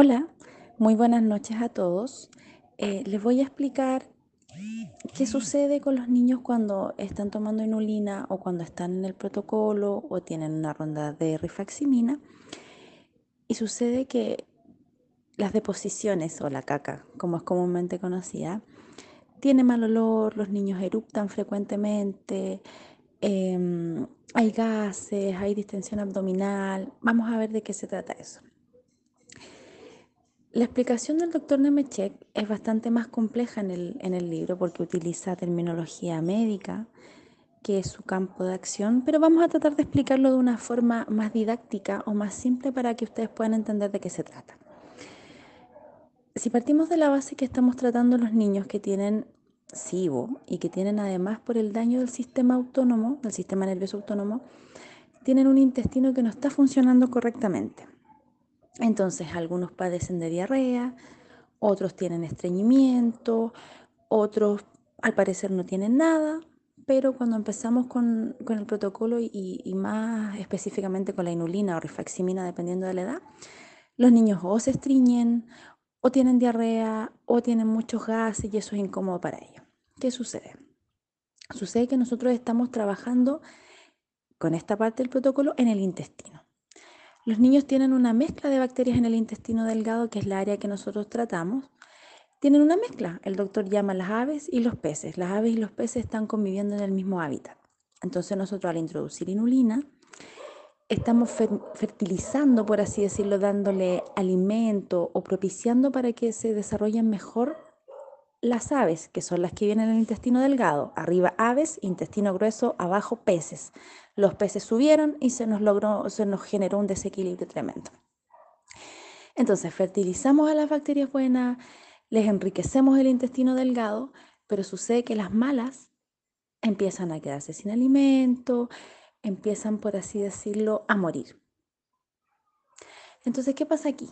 Hola, muy buenas noches a todos. Eh, les voy a explicar qué sucede con los niños cuando están tomando inulina o cuando están en el protocolo o tienen una ronda de rifaximina. Y sucede que las deposiciones o la caca, como es comúnmente conocida, tiene mal olor, los niños eruptan frecuentemente, em, hay gases, hay distensión abdominal. Vamos a ver de qué se trata eso. La explicación del doctor Nemechek es bastante más compleja en el, en el libro porque utiliza terminología médica, que es su campo de acción, pero vamos a tratar de explicarlo de una forma más didáctica o más simple para que ustedes puedan entender de qué se trata. Si partimos de la base que estamos tratando los niños que tienen SIBO y que tienen además por el daño del sistema autónomo, del sistema nervioso autónomo, tienen un intestino que no está funcionando correctamente. Entonces, algunos padecen de diarrea, otros tienen estreñimiento, otros al parecer no tienen nada, pero cuando empezamos con, el protocolo y, y, más específicamente con la inulina o rifaximina, dependiendo de la edad, los niños o se estreñen, o tienen diarrea, o tienen muchos gases y eso es incómodo para ellos. ¿Qué sucede? Sucede que nosotros estamos trabajando con esta parte del protocolo en el intestino. Los niños tienen una mezcla de bacterias en el intestino delgado, que es la área que nosotros tratamos. Tienen una mezcla. El doctor llama las aves y los peces. Las aves y los peces están conviviendo en el mismo hábitat. Entonces nosotros al introducir inulina, estamos fertilizando, por así decirlo, dándole alimento o propiciando para que se desarrollen mejor las aves, que son las que vienen en el intestino delgado. Arriba aves, intestino grueso, abajo peces. Los peces subieron y se nos logró, se nos generó un desequilibrio tremendo. Entonces, fertilizamos a las bacterias buenas, les enriquecemos el intestino delgado, pero sucede que las malas empiezan a quedarse sin alimento, empiezan, por así decirlo, a morir. Entonces, ¿qué pasa aquí?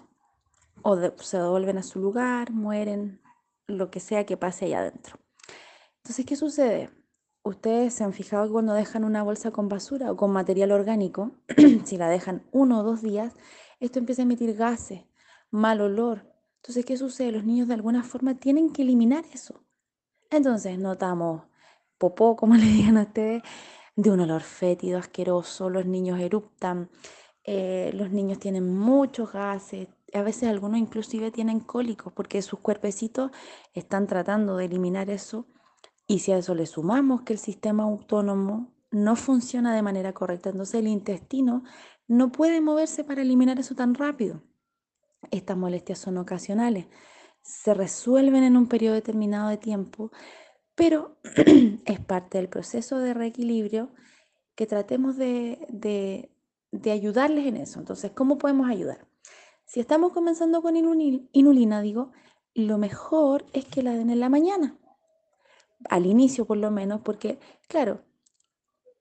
O se devuelven a su lugar, mueren, lo que sea que pase allá adentro. Entonces, ¿qué sucede? Ustedes se han fijado que cuando dejan una bolsa con basura o con material orgánico, si la dejan uno o dos días, esto empieza a emitir gases, mal olor. Entonces, ¿qué sucede? Los niños de alguna forma tienen que eliminar eso. Entonces, notamos popó, como le digan a ustedes, de un olor fétido, asqueroso, los niños eruptan, eh, los niños tienen muchos gases, a veces algunos inclusive tienen cólicos porque sus cuerpecitos están tratando de eliminar eso y si a eso le sumamos que el sistema autónomo no funciona de manera correcta, entonces el intestino no puede moverse para eliminar eso tan rápido. Estas molestias son ocasionales, se resuelven en un periodo determinado de tiempo, pero es parte del proceso de reequilibrio que tratemos de, de ayudarles en eso. Entonces, ¿cómo podemos ayudar? Si estamos comenzando con inulina, digo, lo mejor es que la den en la mañana, al inicio por lo menos, porque claro,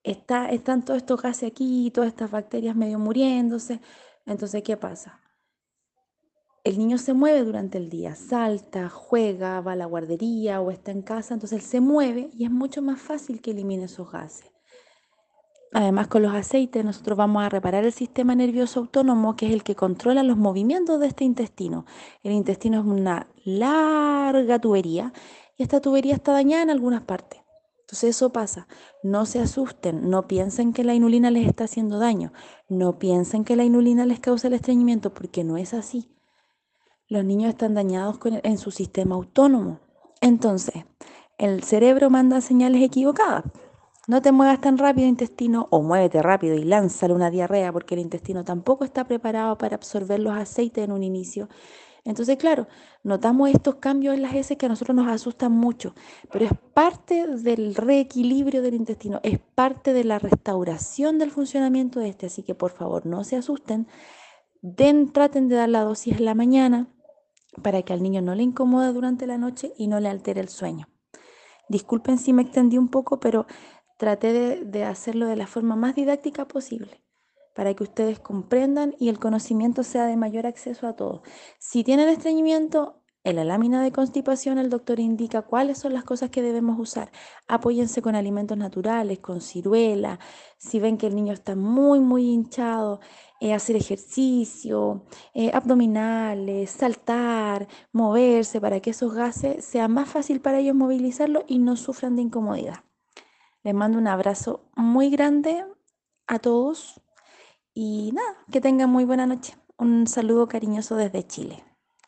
está, están todos estos gases aquí, todas estas bacterias medio muriéndose. Entonces, ¿qué pasa? El niño se mueve durante el día, salta, juega, va a la guardería o está en casa, entonces él se mueve y es mucho más fácil que elimine esos gases. Además, con los aceites nosotros vamos a reparar el sistema nervioso autónomo, que es el que controla los movimientos de este intestino. El intestino es una larga tubería y esta tubería está dañada en algunas partes. Entonces eso pasa. No se asusten, no piensen que la inulina les está haciendo daño, no piensen que la inulina les causa el estreñimiento, porque no es así. Los niños están dañados en su sistema autónomo. Entonces, el cerebro manda señales equivocadas. No te muevas tan rápido, intestino, o muévete rápido y lánzale una diarrea, porque el intestino tampoco está preparado para absorber los aceites en un inicio. Entonces, claro, notamos estos cambios en las heces que a nosotros nos asustan mucho, pero es parte del reequilibrio del intestino, es parte de la restauración del funcionamiento de este. Así que, por favor, no se asusten. Den, traten de dar la dosis en la mañana para que al niño no le incomode durante la noche y no le altere el sueño. Disculpen si me extendí un poco, pero traté de, hacerlo de la forma más didáctica posible para que ustedes comprendan y el conocimiento sea de mayor acceso a todos. Si tienen estreñimiento, en la lámina de constipación el doctor indica cuáles son las cosas que debemos usar. Apóyense con alimentos naturales, con ciruela. Si ven que el niño está muy, muy hinchado, eh, hacer ejercicio, eh, abdominales, saltar, moverse, para que esos gases sea más fácil para ellos movilizarlo y no sufran de incomodidad. Les mando un abrazo muy grande a todos y nada, que tengan muy buena noche. Un saludo cariñoso desde Chile.